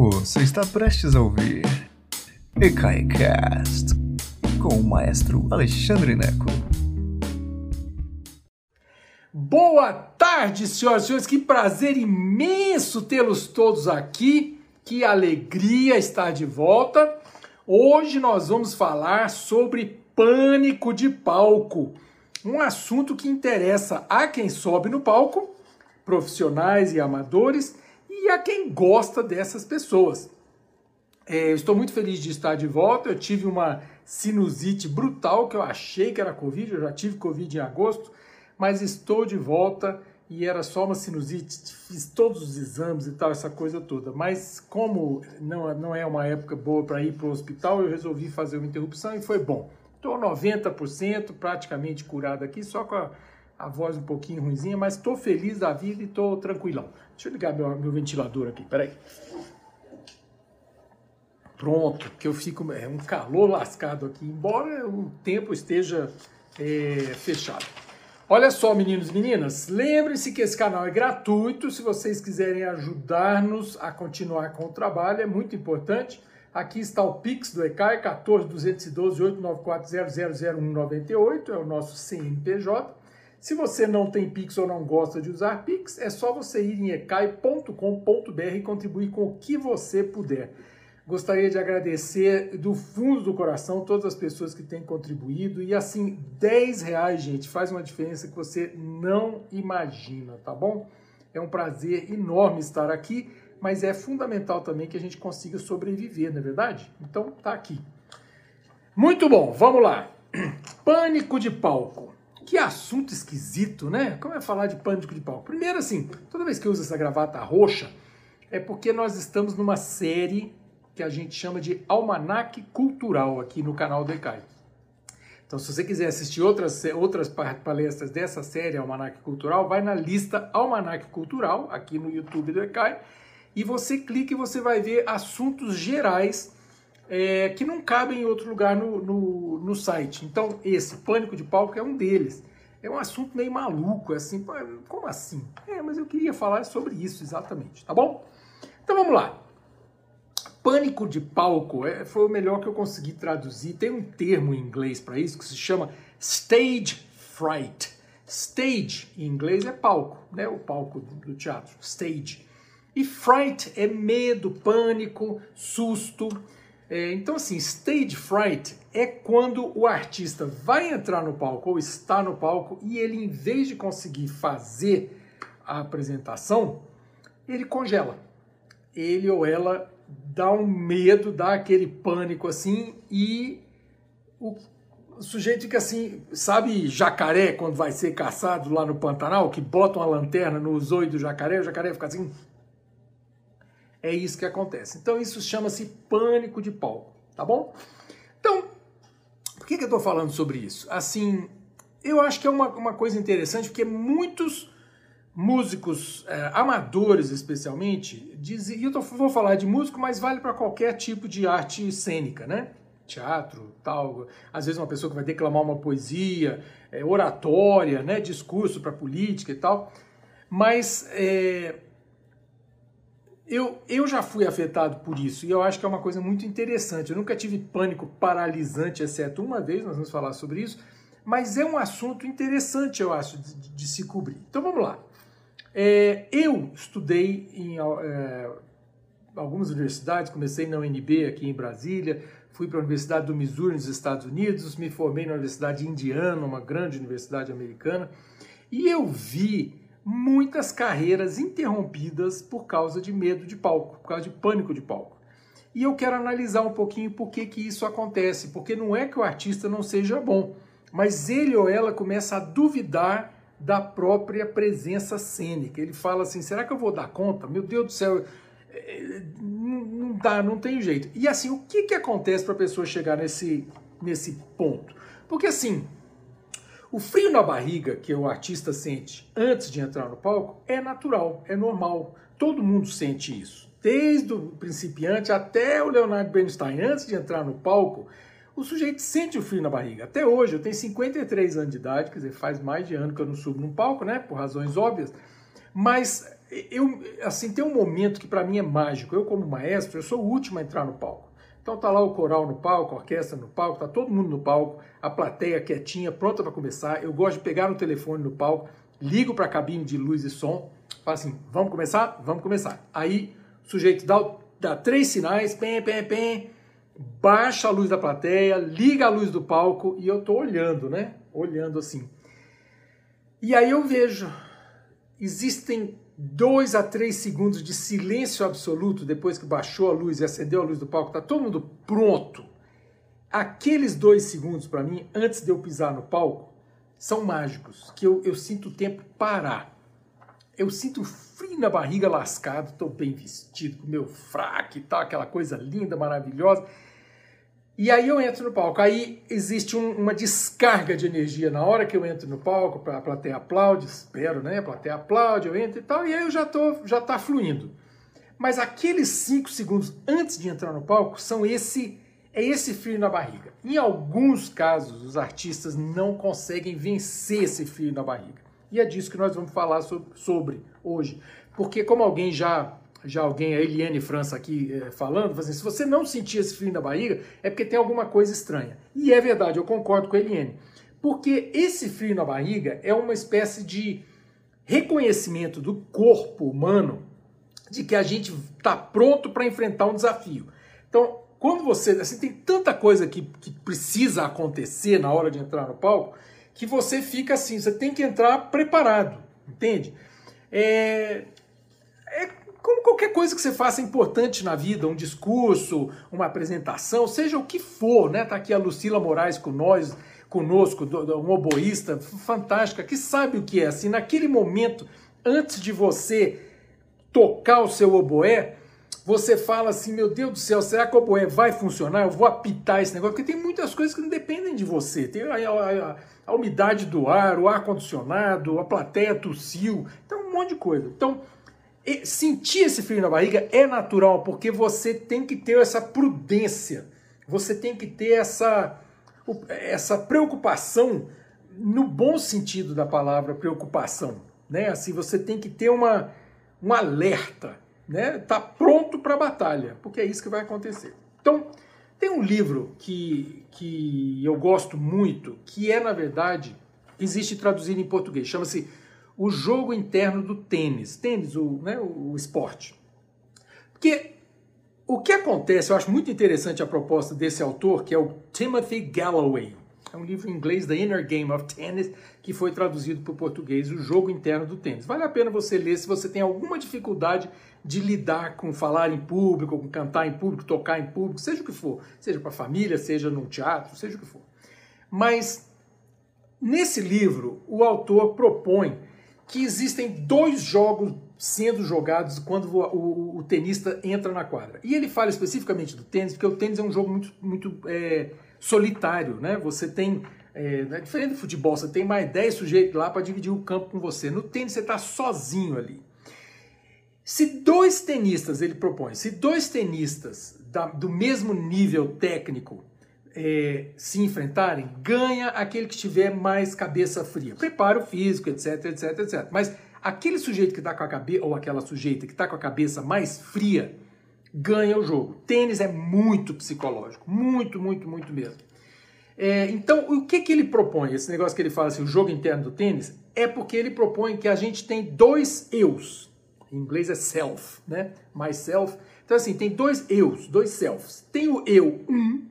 Você está prestes a ouvir EKAICAST com o maestro Alexandre Neco. Boa tarde, senhoras e senhores. Que prazer imenso tê-los todos aqui. Que alegria estar de volta. Hoje nós vamos falar sobre pânico de palco. Um assunto que interessa a quem sobe no palco, profissionais e amadores, a quem gosta dessas pessoas. É, estou muito feliz de estar de volta. Eu tive uma sinusite brutal que eu achei que era Covid, eu já tive Covid em agosto, mas estou de volta e era só uma sinusite. Fiz todos os exames e tal, essa coisa toda. Mas como não, não é uma época boa para ir para o hospital, eu resolvi fazer uma interrupção e foi bom. Estou 90% praticamente curado aqui, só com a, a voz um pouquinho ruimzinha, mas estou feliz da vida e estou tranquilão. Deixa eu ligar meu, meu ventilador aqui, peraí. Pronto, que eu fico é um calor lascado aqui, embora o tempo esteja é, fechado. Olha só, meninos e meninas, lembre-se que esse canal é gratuito. Se vocês quiserem ajudar-nos a continuar com o trabalho, é muito importante. Aqui está o Pix do ECAI, 14 212 894 00198, é o nosso CNPJ. Se você não tem Pix ou não gosta de usar Pix, é só você ir em ecai.com.br e contribuir com o que você puder. Gostaria de agradecer do fundo do coração todas as pessoas que têm contribuído. E assim, 10 reais, gente, faz uma diferença que você não imagina, tá bom? É um prazer enorme estar aqui, mas é fundamental também que a gente consiga sobreviver, não é verdade? Então, tá aqui. Muito bom, vamos lá. Pânico de palco. Que assunto esquisito, né? Como é falar de pânico de palco? Primeiro, assim, toda vez que eu uso essa gravata roxa, é porque nós estamos numa série que a gente chama de Almanac Cultural aqui no canal do ECAI. Então, se você quiser assistir outras, outras palestras dessa série Almanac Cultural, vai na lista Almanac Cultural, aqui no YouTube do ECAI, e você clica e você vai ver assuntos gerais é, que não cabem em outro lugar no, no, no, site. Então, esse pânico de palco é um deles. É um assunto meio maluco, é assim, como assim? É, mas eu queria falar sobre isso exatamente, tá bom? Então vamos lá. Pânico de palco é, foi o melhor que eu consegui traduzir. Tem um termo em inglês para isso que se chama stage fright. Stage em inglês é palco, né? O palco do teatro, stage. E fright é medo, pânico, susto. É, então, assim, stage fright é quando o artista vai entrar no palco ou está no palco e ele, em vez de conseguir fazer a apresentação, ele congela. Ele ou ela dá um medo, dá aquele pânico assim e o, sujeito fica assim, sabe jacaré quando vai ser caçado lá no Pantanal, que bota uma lanterna no zoio do jacaré, o jacaré fica assim, é isso que acontece. Então isso chama-se pânico de palco, tá bom? Então, por que, que eu estou falando sobre isso? Assim, eu acho que é uma, uma coisa interessante, porque muitos músicos é, amadores, especialmente, dizem, e eu tô, vou falar de músico, mas vale para qualquer tipo de arte cênica, né? Teatro, tal. Às vezes uma pessoa que vai declamar uma poesia, é, oratória, né? Discurso para política e tal. Mas é, eu, eu já fui afetado por isso e eu acho que é uma coisa muito interessante. Eu nunca tive pânico paralisante, exceto uma vez, nós vamos falar sobre isso, mas é um assunto interessante, eu acho, de, de se cobrir. Então vamos lá. É, eu estudei em é, algumas universidades, comecei na UNB aqui em Brasília, fui para a Universidade do Missouri nos Estados Unidos, me formei na Universidade Indiana, uma grande universidade americana, e eu vi muitas carreiras interrompidas por causa de medo de palco, por causa de pânico de palco. E eu quero analisar um pouquinho por que, que isso acontece, porque não é que o artista não seja bom, mas ele ou ela começa a duvidar da própria presença cênica. Ele fala assim: será que eu vou dar conta? Meu Deus do céu, é, não dá, não tem jeito. E assim, o que, que acontece para a pessoa chegar nesse, nesse ponto? Porque assim, o frio na barriga que o artista sente antes de entrar no palco é natural, é normal. Todo mundo sente isso. Desde o principiante até o Leonardo Bernstein, antes de entrar no palco, o sujeito sente o frio na barriga. Até hoje, eu tenho 53 anos de idade, quer dizer, faz mais de ano que eu não subo num palco, né? Por razões óbvias. Mas eu, assim, tem um momento que para mim é mágico. Eu, como maestro, eu sou o último a entrar no palco. Então tá lá o coral no palco, a orquestra no palco, tá todo mundo no palco, a plateia quietinha, pronta para começar. Eu gosto de pegar no telefone no palco, ligo para a cabine de luz e som, falo assim: vamos começar? Vamos começar. Aí o sujeito dá, dá três sinais, pem, pem, pem, baixa a luz da plateia, liga a luz do palco e eu tô olhando, né? Olhando assim. E aí eu vejo, existem dois a três segundos de silêncio absoluto depois que baixou a luz e acendeu a luz do palco, tá todo mundo pronto. Aqueles dois segundos para mim, antes de eu pisar no palco, são mágicos, que eu, eu sinto o tempo parar. Eu sinto frio na barriga lascado, estou bem vestido, com meu fraque e tal, aquela coisa linda, maravilhosa. E aí eu entro no palco. Aí existe um, uma descarga de energia na hora que eu entro no palco, a plateia aplaude, espero, né? A plateia aplaude, eu entro e tal, e aí eu já tô, já tá fluindo. Mas aqueles cinco segundos antes de entrar no palco são esse é esse frio na barriga. Em alguns casos, os artistas não conseguem vencer esse frio na barriga. E é disso que nós vamos falar sobre, sobre hoje. Porque como alguém já já alguém, a Eliane França aqui é, falando, assim, se você não sentir esse frio na barriga, é porque tem alguma coisa estranha. E é verdade, eu concordo com a Eliane. Porque esse frio na barriga é uma espécie de reconhecimento do corpo humano de que a gente está pronto para enfrentar um desafio. Então, quando você. Assim, tem tanta coisa que, que precisa acontecer na hora de entrar no palco que você fica assim, você tem que entrar preparado, entende? É, é como qualquer coisa que você faça importante na vida, um discurso, uma apresentação, seja o que for, né? Tá aqui a Lucila Moraes com nós, conosco, um oboísta fantástica, que sabe o que é. Assim, naquele momento, antes de você tocar o seu oboé, você fala assim, meu Deus do céu, será que o oboé vai funcionar? Eu vou apitar esse negócio, porque tem muitas coisas que não dependem de você. Tem a, a, a umidade do ar, o ar-condicionado, a plateia tossiu, então um monte de coisa. Então, sentir esse frio na barriga é natural, porque você tem que ter essa prudência, você tem que ter essa, essa preocupação no bom sentido da palavra preocupação, né? Assim, você tem que ter uma, um alerta, né? Tá pronto para a batalha, porque é isso que vai acontecer. Então, tem um livro que, que eu gosto muito, que é, na verdade, existe traduzido em português, chama-se o jogo interno do tênis, tênis, o, né, o esporte. Porque o que acontece, eu acho muito interessante a proposta desse autor, que é o Timothy Galloway. É um livro em inglês, The Inner Game of Tennis, que foi traduzido para o português, O Jogo Interno do Tênis. Vale a pena você ler se você tem alguma dificuldade de lidar com falar em público, com cantar em público, tocar em público, seja o que for, seja para a família, seja no teatro, seja o que for. Mas nesse livro, o autor propõe que existem dois jogos sendo jogados quando o, o, o, tenista entra na quadra. E ele fala especificamente do tênis, porque o tênis é um jogo muito, muito é, solitário, né? Você tem, é, é diferente do futebol, você tem mais 10 sujeitos lá para dividir o campo com você. No tênis você está sozinho ali. Se dois tenistas, ele propõe, se dois tenistas da, do mesmo nível técnico é, se enfrentarem, ganha aquele que tiver mais cabeça fria. Preparo físico, etc, etc, etc. Mas aquele sujeito que está com a cabeça, ou aquela sujeita que está com a cabeça mais fria, ganha o jogo. Tênis é muito psicológico, muito, muito, muito mesmo. É, então, o que, que ele propõe? Esse negócio que ele fala assim, o jogo interno do tênis, é porque ele propõe que a gente tem dois eus. Em inglês é self, né? Myself. Então, assim, tem dois eus, dois selves. Tem o eu 1, um,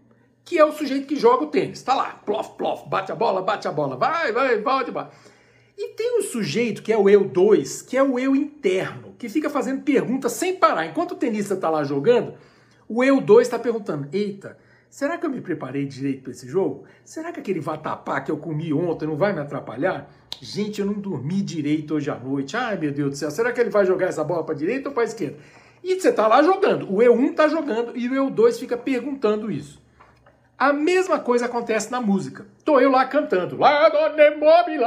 que é o sujeito que joga o tênis. Tá lá, plof, plof, bate a bola, bate a bola, vai, vai, bate, bate. E tem o sujeito que é o eu 2, que é o eu interno, que fica fazendo perguntas sem parar. Enquanto o tenista está lá jogando, o eu 2 está perguntando: eita, será que eu me preparei direito para esse jogo? Será que aquele vatapá que eu comi ontem não vai me atrapalhar? Gente, eu não dormi direito hoje à noite. Ai, meu Deus do céu, será que ele vai jogar essa bola para direita ou para esquerda? E você está lá jogando. O eu 1 está jogando e o eu 2 fica perguntando isso. A mesma coisa acontece na música. Tô eu lá cantando. Lá donde mobile,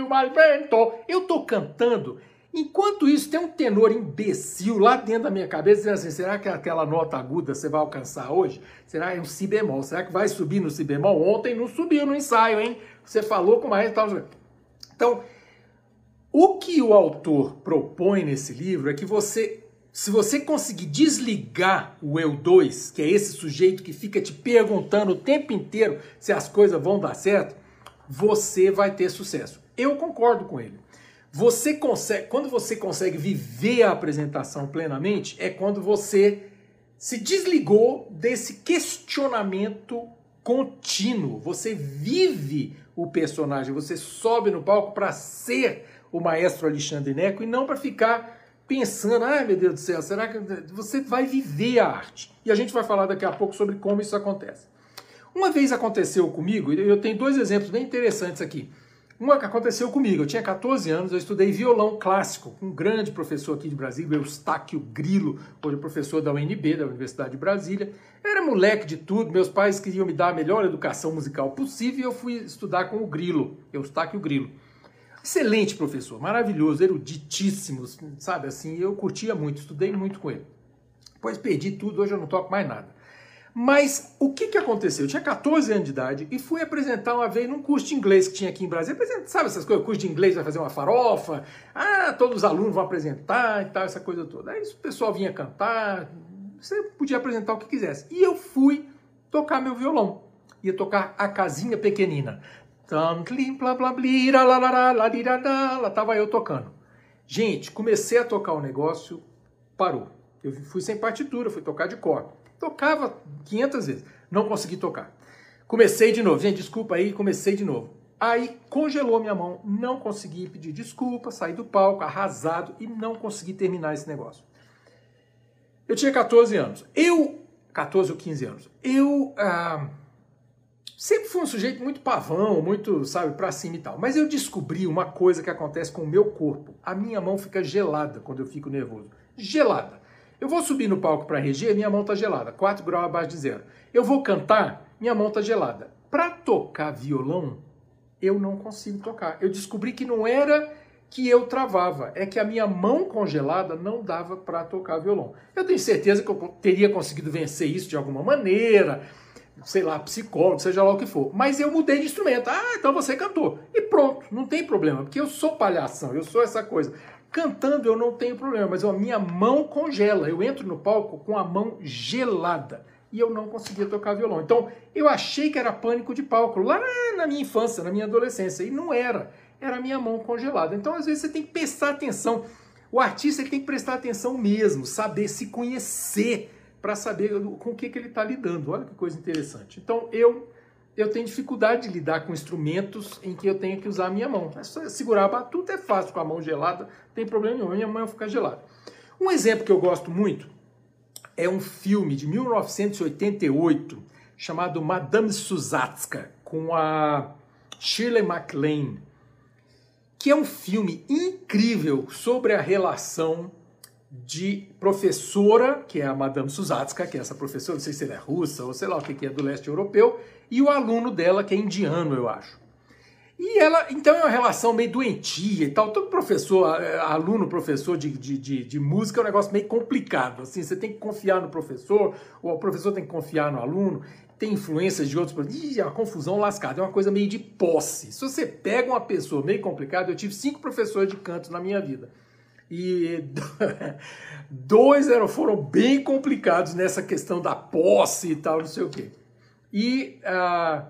o mal vento. Eu tô cantando. Enquanto isso, tem um tenor imbecil lá dentro da minha cabeça dizendo assim: será que aquela nota aguda você vai alcançar hoje? Será é um si bemol? Será que vai subir no si bemol? Ontem não subiu no ensaio, hein? Você falou com mais tal. Então, O que o autor propõe nesse livro é que você, se você conseguir desligar o eu 2, que é esse sujeito que fica te perguntando o tempo inteiro se as coisas vão dar certo, você vai ter sucesso. Eu concordo com ele. Você consegue, quando você consegue viver a apresentação plenamente, é quando você se desligou desse questionamento contínuo. Você vive o personagem, você sobe no palco para ser o maestro Alexandre Neco e não para ficar pensando, ai meu Deus do céu, será que você vai viver a arte? E a gente vai falar daqui a pouco sobre como isso acontece. Uma vez aconteceu comigo, eu tenho dois exemplos bem interessantes aqui. Uma que aconteceu comigo, eu tinha 14 anos, eu estudei violão clássico com um grande professor aqui de Brasília, Eustáquio Grilo, hoje professor da UNB, da Universidade de Brasília. Eu era moleque de tudo, meus pais queriam me dar a melhor educação musical possível e eu fui estudar com o Grilo, Eustáquio Grilo. Excelente professor, maravilhoso, eruditíssimo, sabe assim, eu curtia muito, estudei muito com ele. Depois perdi tudo, hoje eu não toco mais nada. Mas o que, que aconteceu? Eu tinha 14 anos de idade e fui apresentar uma vez num curso de inglês que tinha aqui em Brasília. Sabe essas coisas? O curso de inglês vai fazer uma farofa, ah, todos os alunos vão apresentar e tal, essa coisa toda. Aí o pessoal vinha cantar, você podia apresentar o que quisesse. E eu fui tocar meu violão. Ia tocar a casinha pequenina. Lá tava eu tocando. Gente, comecei a tocar o negócio, parou. Eu fui sem partitura, fui tocar de cor. Tocava 500 vezes, não consegui tocar. Comecei de novo, gente, desculpa aí, comecei de novo. Aí congelou minha mão, não consegui pedir desculpa, saí do palco arrasado e não consegui terminar esse negócio. Eu tinha 14 anos. Eu, 14 ou 15 anos, eu ah, sempre fui um sujeito muito pavão, muito, sabe, pra cima e tal. Mas eu descobri uma coisa que acontece com o meu corpo. A minha mão fica gelada quando eu fico nervoso. Gelada. Eu vou subir no palco para reger, minha mão tá gelada, 4 graus abaixo de zero. Eu vou cantar, minha mão tá gelada. Para tocar violão, eu não consigo tocar. Eu descobri que não era que eu travava, é que a minha mão congelada não dava para tocar violão. Eu tenho certeza que eu teria conseguido vencer isso de alguma maneira, sei lá, psicólogo, seja lá o que for. Mas eu mudei de instrumento. Ah, então você cantou. E pronto, não tem problema, porque eu sou palhação, eu sou essa coisa. Cantando eu não tenho problema, mas a minha mão congela. Eu entro no palco com a mão gelada e eu não conseguia tocar violão. Então eu achei que era pânico de palco lá na minha infância, na minha adolescência, e não era. Era a minha mão congelada. Então às vezes você tem que prestar atenção. O artista tem que prestar atenção mesmo, saber se conhecer para saber com o que, que ele está lidando. Olha que coisa interessante. Então, eu eu tenho dificuldade de lidar com instrumentos em que eu tenho que usar a minha mão. É só segurar a batuta é fácil com a mão gelada, não tem problema nenhum, minha mão fica gelada. Um exemplo que eu gosto muito é um filme de 1988 chamado Madame Susatska, com a Shirley MacLaine, que é um filme incrível sobre a relação de professora, que é a Madame Susatska, que é essa professora, não sei se ela é russa ou sei lá o que é do leste europeu, e o aluno dela, que é indiano, eu acho. E ela, então é uma relação meio doentia e tal. Todo professor, é, aluno, professor de, de, de, de, música é um negócio meio complicado. Assim, você tem que confiar no professor, ou o professor tem que confiar no aluno, tem influências de outros. Ih, é uma confusão lascada, é uma coisa meio de posse. Se você pega uma pessoa meio complicada, eu tive cinco professores de canto na minha vida e dois eram, foram bem complicados nessa questão da posse e tal, não sei o quê. E a,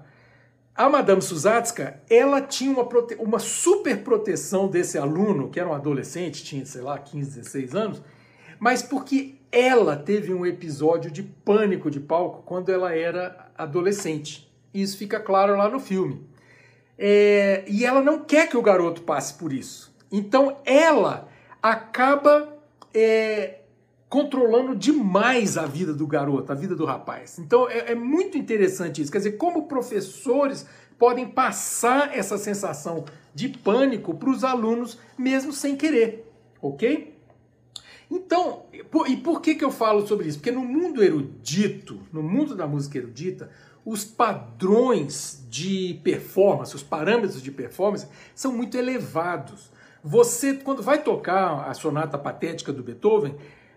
a Madame Susatska, ela tinha uma, prote, uma super proteção desse aluno, que era um adolescente, tinha, sei lá, 15, 16 anos, mas porque ela teve um episódio de pânico de palco quando ela era adolescente. Isso fica claro lá no filme. É, e ela não quer que o garoto passe por isso. Então ela acaba é, controlando demais a vida do garoto, a vida do rapaz. Então é, é muito interessante isso. Quer dizer, como professores podem passar essa sensação de pânico para os alunos, mesmo sem querer, ok? Então, e por que, que eu falo sobre isso? Porque no mundo erudito, no mundo da música erudita, os padrões de performance, os parâmetros de performance são muito elevados. Você, quando vai tocar a sonata patética do Beethoven,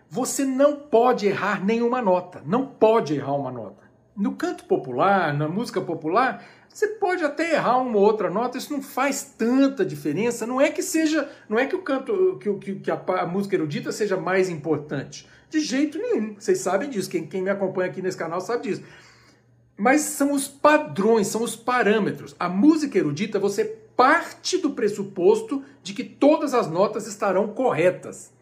você não pode errar nenhuma nota. Não pode errar uma nota. No canto popular, na música popular, Você pode até errar uma ou outra nota, isso não faz tanta diferença. Não é que seja, não é que o canto, que, que a, a música erudita seja mais importante. De jeito nenhum. Vocês sabem disso. Quem, quem me acompanha aqui nesse canal sabe disso. Mas são os padrões, são os parâmetros. A música erudita, você parte do pressuposto de que todas as notas estarão corretas.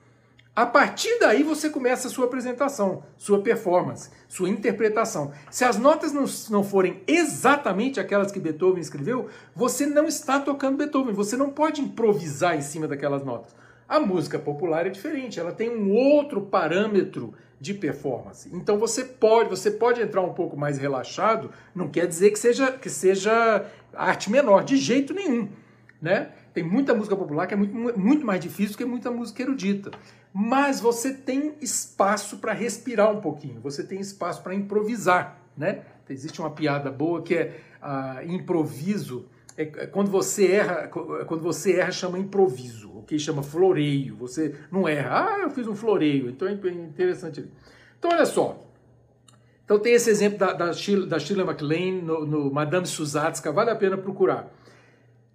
A partir daí você começa a sua apresentação, sua performance, sua interpretação. Se as notas não, não forem exatamente aquelas que Beethoven escreveu, você não está tocando Beethoven, você não pode improvisar em cima daquelas notas. A música popular é diferente, ela tem um outro parâmetro de performance. Então você pode, você pode entrar um pouco mais relaxado, não quer dizer que seja que seja arte menor de jeito nenhum, né? Tem muita música popular que é muito, muito mais difícil que muita música erudita. Mas você tem espaço para respirar um pouquinho, você tem espaço para improvisar, né? Existe uma piada boa que é uh, improviso. É, é quando você erra, quando você erra chama improviso, que chama floreio. Você não erra, ah, eu fiz um floreio. Então é interessante. Então olha só, então tem esse exemplo da, da, Sheila, da Sheila MacLaine no, no Madame Susatska, vale a pena procurar.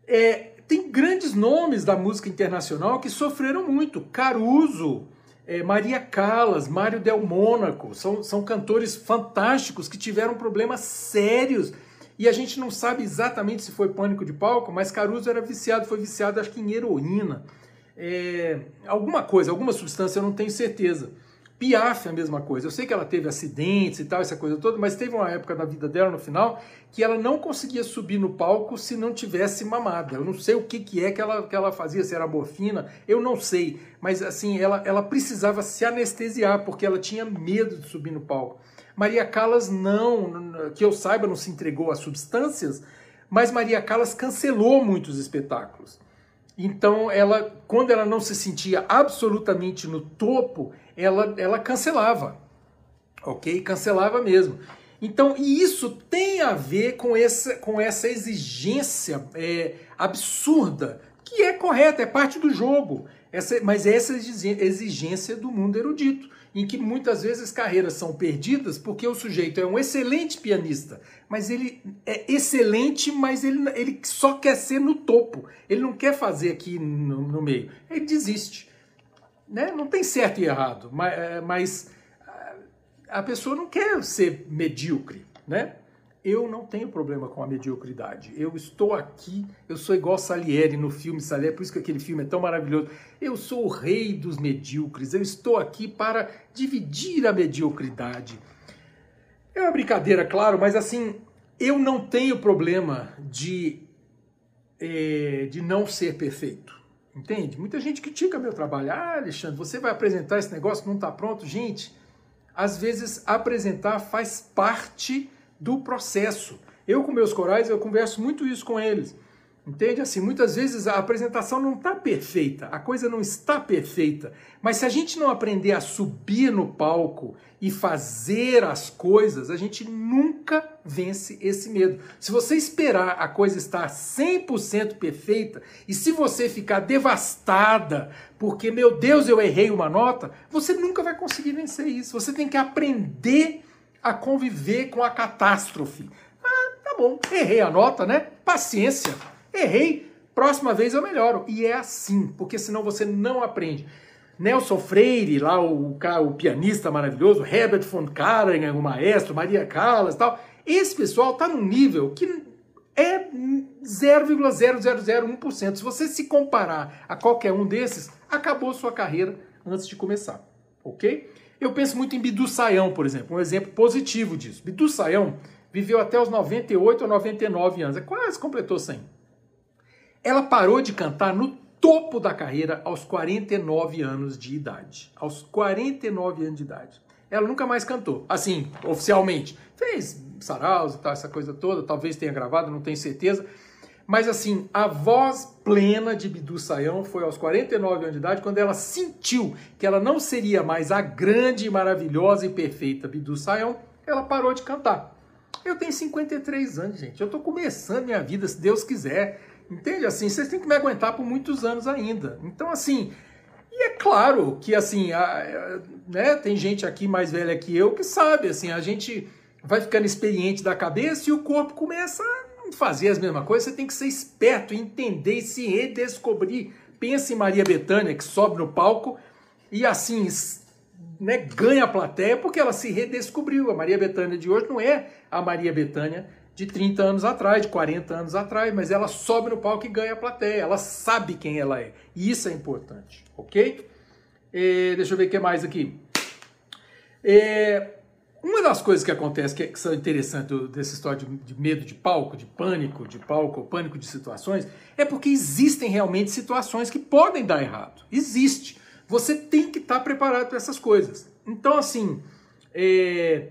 É, tem grandes nomes da música internacional que sofreram muito. Caruso, é, Maria Callas, Mário Del Mônaco, são, são cantores fantásticos que tiveram problemas sérios. E a gente não sabe exatamente se foi pânico de palco, mas Caruso era viciado, foi viciado acho que em heroína. É, alguma coisa, alguma substância, eu não tenho certeza. Piaf é a mesma coisa. Eu sei que ela teve acidentes e tal, essa coisa toda, mas teve uma época da vida dela no final que ela não conseguia subir no palco se não tivesse mamada. Eu não sei o que, que é que ela, que ela fazia, se era morfina, eu não sei. Mas assim, ela, ela precisava se anestesiar porque ela tinha medo de subir no palco. Maria Callas não, que eu saiba, não se entregou a substâncias, mas Maria Callas cancelou muitos espetáculos. Então, ela, quando ela não se sentia absolutamente no topo, ela, ela cancelava. Ok? Cancelava mesmo. Então, e isso tem a ver com essa, com essa exigência é, absurda, que é correta, é parte do jogo. Essa, mas é essa exigência do mundo erudito, em que muitas vezes carreiras são perdidas porque o sujeito é um excelente pianista, mas ele é excelente, mas ele, ele só quer ser no topo. Ele não quer fazer aqui no, no meio. Ele desiste. Né? Não tem certo e errado, mas, é, mas a pessoa não quer ser medíocre, né? Eu não tenho problema com a mediocridade. Eu estou aqui, eu sou igual Salieri no filme Salieri, por isso que aquele filme é tão maravilhoso. Eu sou o rei dos medíocres. Eu estou aqui para dividir a mediocridade. É uma brincadeira, claro, mas assim, eu não tenho problema de, é, de não ser perfeito. Entende? Muita gente critica meu trabalho. Ah, Alexandre, você vai apresentar esse negócio que não está pronto? Gente, às vezes apresentar faz parte do processo. Eu com meus corais, eu converso muito isso com eles. Entende? Assim, muitas vezes a apresentação não está perfeita, a coisa não está perfeita. Mas se a gente não aprender a subir no palco e fazer as coisas, a gente nunca vence esse medo. Se você esperar a coisa estar 100% perfeita e se você ficar devastada porque, meu Deus, eu errei uma nota, você nunca vai conseguir vencer isso. Você tem que aprender a conviver com a catástrofe. Ah, tá bom, errei a nota, né? Paciência. Errei, próxima vez eu melhoro. E é assim, porque senão você não aprende. Nelson Freire, lá o, o pianista maravilhoso, Herbert von Karajan, o maestro, Maria Callas e tal, esse pessoal está num nível que é 0,0001%. Se você se comparar a qualquer um desses, acabou sua carreira antes de começar, ok? Eu penso muito em Bidu Sayão, por exemplo, um exemplo positivo disso. Bidu Sayão viveu até os 98 ou 99 anos, é quase completou 100. Ela parou de cantar no topo da carreira aos 49 anos de idade. Aos 49 anos de idade. Ela nunca mais cantou, assim, oficialmente. Fez saraus e tal, essa coisa toda, talvez tenha gravado, não tenho certeza. Mas assim, a voz plena de Bidu Sayão foi aos 49 anos de idade, quando ela sentiu que ela não seria mais a grande, maravilhosa e perfeita Bidu Sayão, ela parou de cantar. Eu tenho 53 anos, gente. Eu estou começando minha vida, se Deus quiser. Entende? Assim, vocês têm que me aguentar por muitos anos ainda. Então, assim, e é claro que, assim, a, né, tem gente aqui mais velha que eu que sabe, assim, a gente vai ficando experiente da cabeça e o corpo começa a fazer as mesmas coisas, você tem que ser esperto, entender e se redescobrir. Pensa em Maria Bethânia, que sobe no palco e assim né, ganha a plateia porque ela se redescobriu. A Maria Bethânia de hoje não é a Maria Bethânia de 30 anos atrás, de 40 anos atrás, mas ela sobe no palco e ganha a plateia. Ela sabe quem ela é. E isso é importante, ok? É, deixa eu ver o que mais aqui. É, uma das coisas que acontece que, que são interessantes dessa história de, de, medo de palco, de pânico de palco, pânico de situações, é porque existem realmente situações que podem dar errado. Existe. Você tem que estar preparado para essas coisas. Então, assim, é,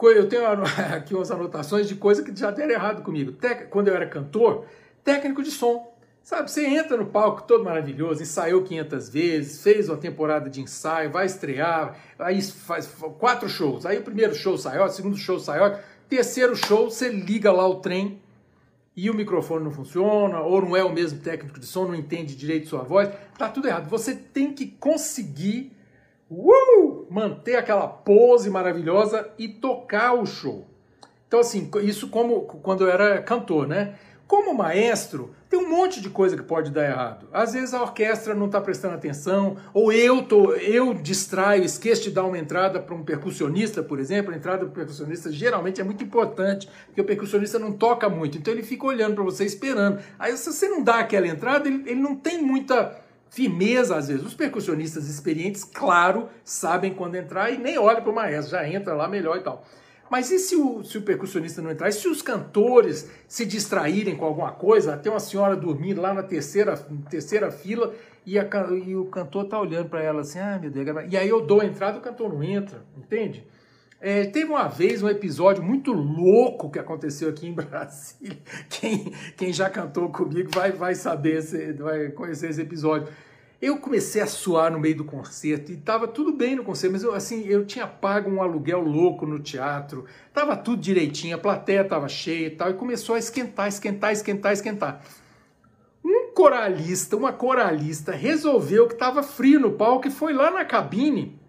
eu tenho aqui umas anotações de coisas que já deram errado comigo. Quando eu era cantor, técnico de som. Sabe, você entra no palco todo maravilhoso, ensaiou 500 vezes, fez uma temporada de ensaio, vai estrear, aí faz quatro shows. Aí o primeiro show saiu, o segundo show saiu, terceiro show você liga lá o trem e o microfone não funciona, ou não é o mesmo técnico de som, não entende direito sua voz, tá tudo errado. Você tem que conseguir uh, manter aquela pose maravilhosa e tocar o show. Então, assim, isso como quando eu era cantor, né? Como maestro, tem um monte de coisa que pode dar errado. Às vezes a orquestra não está prestando atenção, ou eu tô, eu distraio, esqueço de dar uma entrada para um percussionista, por exemplo. A entrada do percussionista geralmente é muito importante, porque o percussionista não toca muito, então ele fica olhando para você esperando. Aí se você não dá aquela entrada, ele, ele não tem muita firmeza às vezes. Os percussionistas experientes, claro, sabem quando entrar e nem olha para o maestro, já entra lá melhor e tal. Mas e se o, se o percussionista não entrar? E se os cantores se distraírem com alguma coisa? Tem uma senhora dormindo lá na terceira, terceira fila e, a, e o cantor tá olhando para ela assim, ah, meu Deus. E aí eu dou a entrada o cantor não entra, entende? É, teve uma vez um episódio muito louco que aconteceu aqui em Brasília. Quem, quem já cantou comigo vai, vai saber, vai conhecer esse episódio. Eu comecei a suar no meio do concerto e estava tudo bem no concerto, mas eu, assim, eu tinha pago um aluguel louco no teatro, estava tudo direitinho, a plateia estava cheia e tal, e começou a esquentar, esquentar, esquentar, esquentar. Um coralista, uma coralista, resolveu que estava frio no palco e foi lá na cabine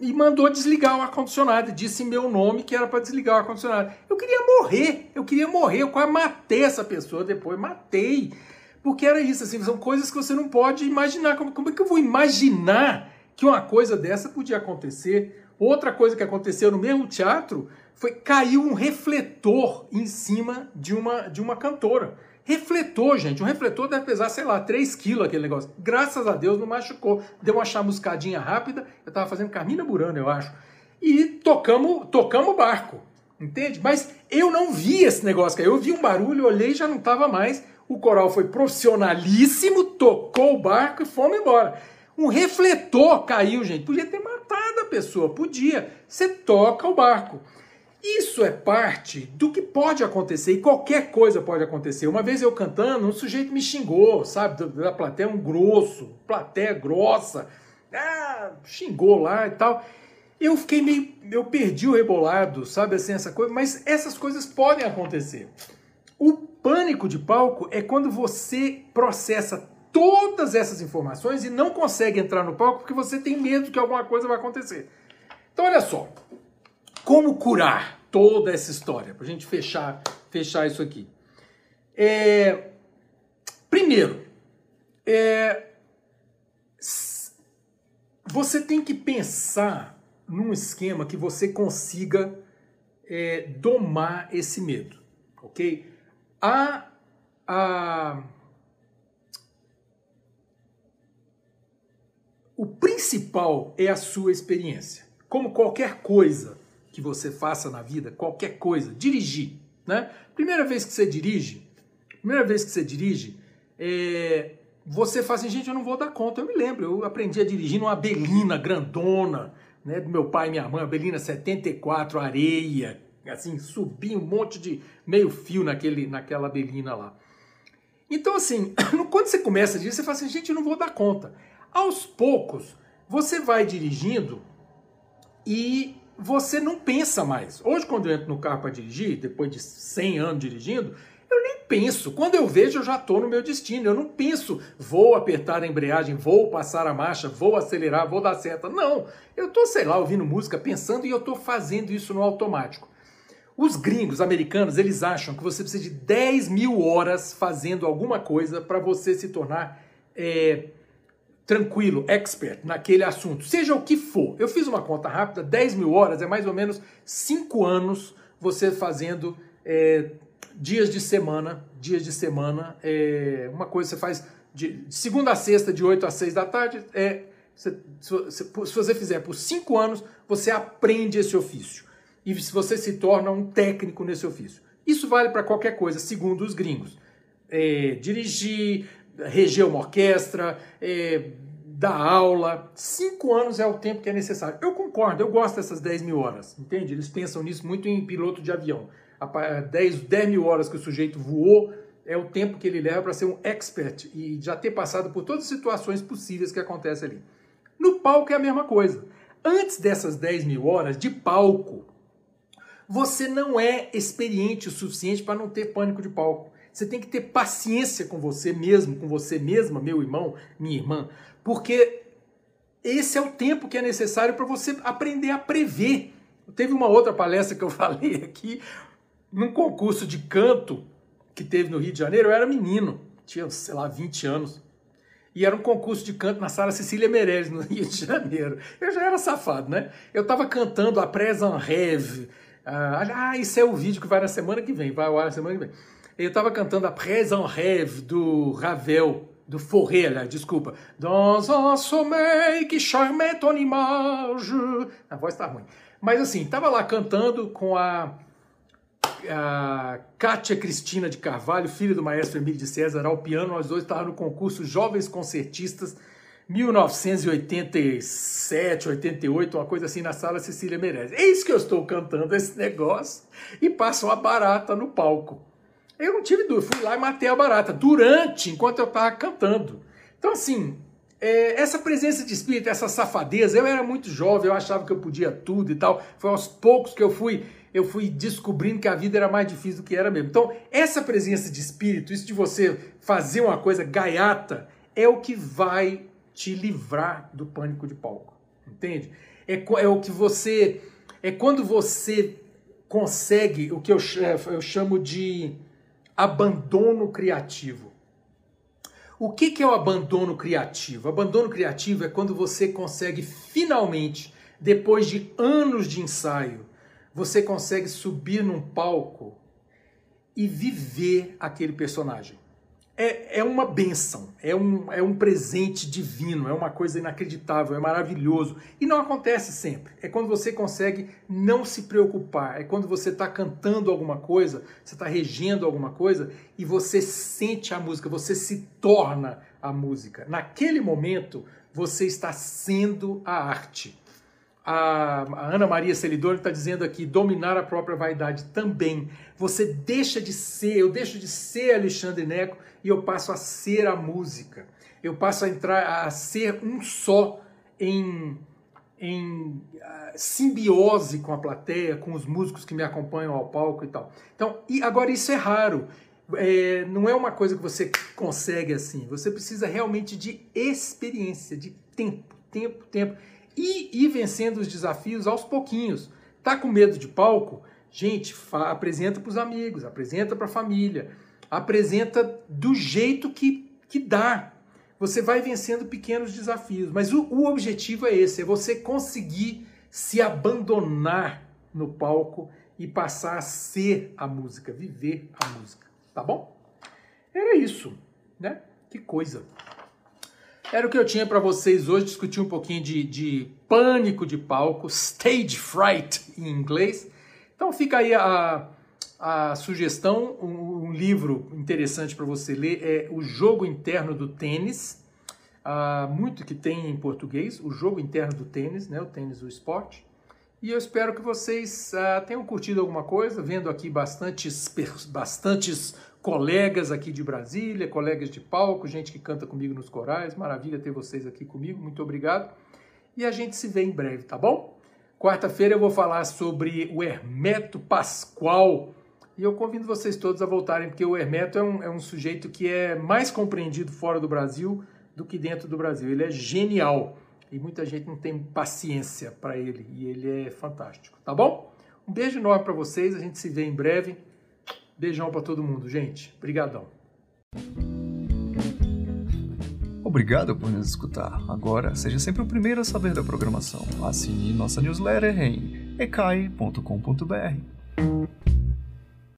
e mandou desligar o ar-condicionado disse meu nome que era para desligar o ar-condicionado. Eu queria morrer, eu queria morrer, eu quase matei essa pessoa depois, matei. Porque era isso, assim, são coisas que você não pode imaginar. Como, como é que eu vou imaginar que uma coisa dessa podia acontecer? Outra coisa que aconteceu no mesmo teatro foi caiu um refletor em cima de uma, de uma cantora. Refletor, gente, um refletor deve pesar, sei lá, 3 quilos aquele negócio. Graças a Deus não machucou. Deu uma chamuscadinha rápida, eu tava fazendo Carmina Burana, eu acho. E tocamos tocamos barco, entende? Mas eu não vi esse negócio. Eu vi um barulho, olhei e já não tava mais. O coral foi profissionalíssimo, tocou o barco e fomos embora. Um refletor caiu, gente. Podia ter matado a pessoa, podia. Você toca o barco. Isso é parte do que pode acontecer e qualquer coisa pode acontecer. Uma vez eu cantando, um sujeito me xingou, sabe, da plateia, um grosso, plateia grossa, ah, xingou lá e tal. Eu fiquei meio, eu perdi o rebolado, sabe assim, essa coisa, mas essas coisas podem acontecer. O pânico de palco é quando você processa todas essas informações e não consegue entrar no palco porque você tem medo que alguma coisa vai acontecer. Então, olha só. Como curar toda essa história? Para a gente fechar, fechar isso aqui. É, primeiro, é, você tem que pensar num esquema que você consiga é, domar esse medo, ok? A, a o principal é a sua experiência. Como qualquer coisa que você faça na vida, qualquer coisa, dirigir, né? Primeira vez que você dirige, primeira vez que você dirige, é, você fala assim, gente, eu não vou dar conta. Eu me lembro, eu aprendi a dirigir numa Belina grandona, né, do meu pai e minha mãe, Belina 74, areia, assim, subir um monte de meio fio naquele, naquela belina lá. Então, assim, quando você começa a dirigir, você fala assim, gente, eu não vou dar conta. Aos poucos, você vai dirigindo e você não pensa mais. Hoje, quando eu entro no carro para dirigir, depois de 100 anos dirigindo, eu nem penso. Quando eu vejo, eu já estou no meu destino. Eu não penso, vou apertar a embreagem, vou passar a marcha, vou acelerar, vou dar seta. Não. Eu estou, sei lá, ouvindo música, pensando e eu estou fazendo isso no automático. Os gringos americanos, eles acham que você precisa de 10 mil horas fazendo alguma coisa para você se tornar é, tranquilo, expert naquele assunto, seja o que for. Eu fiz uma conta rápida, 10 mil horas é mais ou menos 5 anos você fazendo é, dias de semana, dias de semana, é, uma coisa você faz de segunda a sexta, de 8 a 6 da tarde, é, se, se, se você fizer por 5 anos, você aprende esse ofício. E se você se torna um técnico nesse ofício. Isso vale para qualquer coisa, segundo os gringos. É, dirigir, reger uma orquestra, é, dar aula. Cinco anos é o tempo que é necessário. Eu concordo, eu gosto dessas 10 mil horas, entende? Eles pensam nisso muito em piloto de avião. 10, 10 mil horas que o sujeito voou é o tempo que ele leva para ser um expert e já ter passado por todas as situações possíveis que acontecem ali. No palco é a mesma coisa. Antes dessas 10 mil horas de palco, você não é experiente o suficiente para não ter pânico de palco. Você tem que ter paciência com você mesmo, com você mesma, meu irmão, minha irmã, porque esse é o tempo que é necessário para você aprender a prever. Teve uma outra palestra que eu falei aqui, num concurso de canto que teve no Rio de Janeiro, eu era menino, tinha, sei lá, 20 anos. E era um concurso de canto na sala Cecília Meirelles, no Rio de Janeiro. Eu já era safado, né? Eu estava cantando a Presa Rêve. Ah, ah, isso é o vídeo que vai na semana que vem, vai ao ar na semana que vem. Eu estava cantando a Presa en Rêve do Ravel, do aliás, desculpa. Dans un sommeil qui charme ton image. A voz tá ruim. Mas assim, estava lá cantando com a, a Kátia Cristina de Carvalho, filha do maestro Emílio de César, ao piano. Nós dois estávamos no concurso Jovens Concertistas 1987, 88, uma coisa assim, na sala Cecília Meirelles. Eis que eu estou cantando esse negócio e passa uma barata no palco. Eu não tive dúvida, fui lá e matei a barata durante, enquanto eu estava cantando. Então, assim, é, essa presença de espírito, essa safadeza, eu era muito jovem, eu achava que eu podia tudo e tal. Foi aos poucos que eu fui, eu fui descobrindo que a vida era mais difícil do que era mesmo. Então, essa presença de espírito, isso de você fazer uma coisa gaiata, é o que vai te livrar do pânico de palco. Entende? É, é o que você. É quando você consegue o que eu, eu chamo de abandono criativo. O que, que é o abandono criativo? Abandono criativo é quando você consegue finalmente, depois de anos de ensaio, você consegue subir num palco e viver aquele personagem é, é uma benção, é um, é um presente divino, é uma coisa inacreditável, é maravilhoso. E não acontece sempre. É quando você consegue não se preocupar, é quando você está cantando alguma coisa, você está regendo alguma coisa e você sente a música, você se torna a música. Naquele momento, você está sendo a arte. A, Ana Maria Celidoni está dizendo aqui, dominar a própria vaidade também. Você deixa de ser, eu deixo de ser Alexandre Neco e eu passo a ser a música. Eu passo a entrar a ser um só em, em uh, simbiose com a plateia, com os músicos que me acompanham ao palco e tal. Então, e agora isso é raro. É, não é uma coisa que você consegue assim. Você precisa realmente de experiência, de tempo, tempo, tempo e ir vencendo os desafios aos pouquinhos. Tá com medo de palco? Gente, apresenta para os amigos, apresenta para a família, apresenta do jeito que, que dá. Você vai vencendo pequenos desafios, mas o, o objetivo é esse: é você conseguir se abandonar no palco e passar a ser a música, viver a música. Tá bom? Era isso, né? Que coisa. Era o que eu tinha para vocês hoje, discutir um pouquinho de, de pânico de palco, stage fright em inglês. Então fica aí a, a sugestão, um, um livro interessante para você ler é O Jogo Interno do Tênis, uh, muito que tem em português, O Jogo Interno do Tênis, né, o tênis, o esporte. E eu espero que vocês uh, tenham curtido alguma coisa, vendo aqui bastantes, bastantes colegas aqui de Brasília, colegas de palco, gente que canta comigo nos corais. Maravilha ter vocês aqui comigo, muito obrigado. E a gente se vê em breve, tá bom? Quarta-feira eu vou falar sobre o Hermeto Pascoal. E eu convido vocês todos a voltarem, porque o Hermeto é um, é um sujeito que é mais compreendido fora do Brasil do que dentro do Brasil. Ele é genial e muita gente não tem paciência para ele e ele é fantástico, tá bom? Um beijo enorme para vocês, a gente se vê em breve. Beijão para todo mundo, gente. Obrigadão. Obrigado por nos escutar. Agora, seja sempre o primeiro a saber da programação. Assine nossa newsletter em ecai.com.br.